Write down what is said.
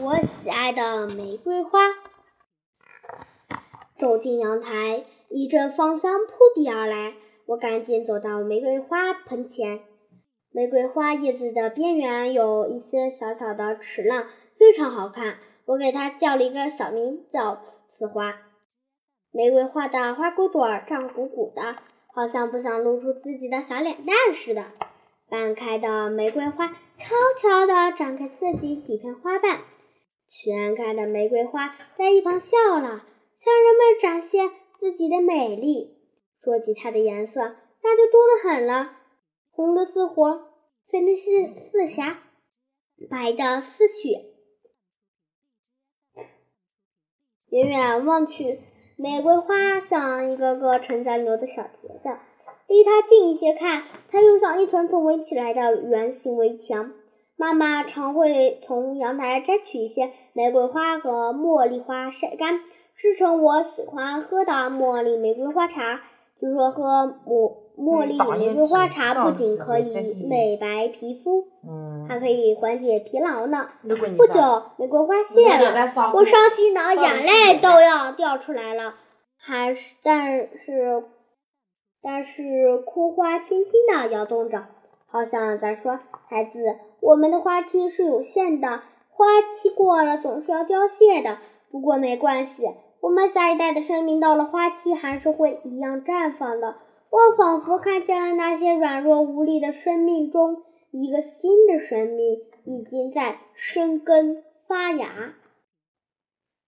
我喜爱的玫瑰花。走进阳台，一阵芳香扑鼻而来。我赶紧走到玫瑰花盆前。玫瑰花叶子的边缘有一些小小的齿浪，非常好看。我给它叫了一个小名，叫“刺花”。玫瑰花的花骨朵儿胀鼓鼓的，好像不想露出自己的小脸蛋似的。半开的玫瑰花悄悄地展开自己几片花瓣，全开的玫瑰花在一旁笑了。向人们展现自己的美丽。说起它的颜色，那就多得很了：红的似火，粉的似似霞，白的似雪。远远望去，玫瑰花像一个个成在牛的小蹄子；离它近一些看，它又像一层层围起来的圆形围墙。妈妈常会从阳台摘取一些玫瑰花和茉莉花晒干。制成我喜欢喝的茉莉玫瑰花茶。据说喝茉茉莉玫瑰花茶不仅可以美白皮肤，还可以缓解疲劳呢。不久，玫瑰花谢了，我伤心的眼泪都要掉出来了。还是，但是，但是枯花轻轻地摇动着，好像在说：“孩子，我们的花期是有限的，花期过了总是要凋谢的。不过没关系。”我们下一代的生命到了花期，还是会一样绽放的。我仿佛看见了那些软弱无力的生命中，一个新的生命已经在生根发芽。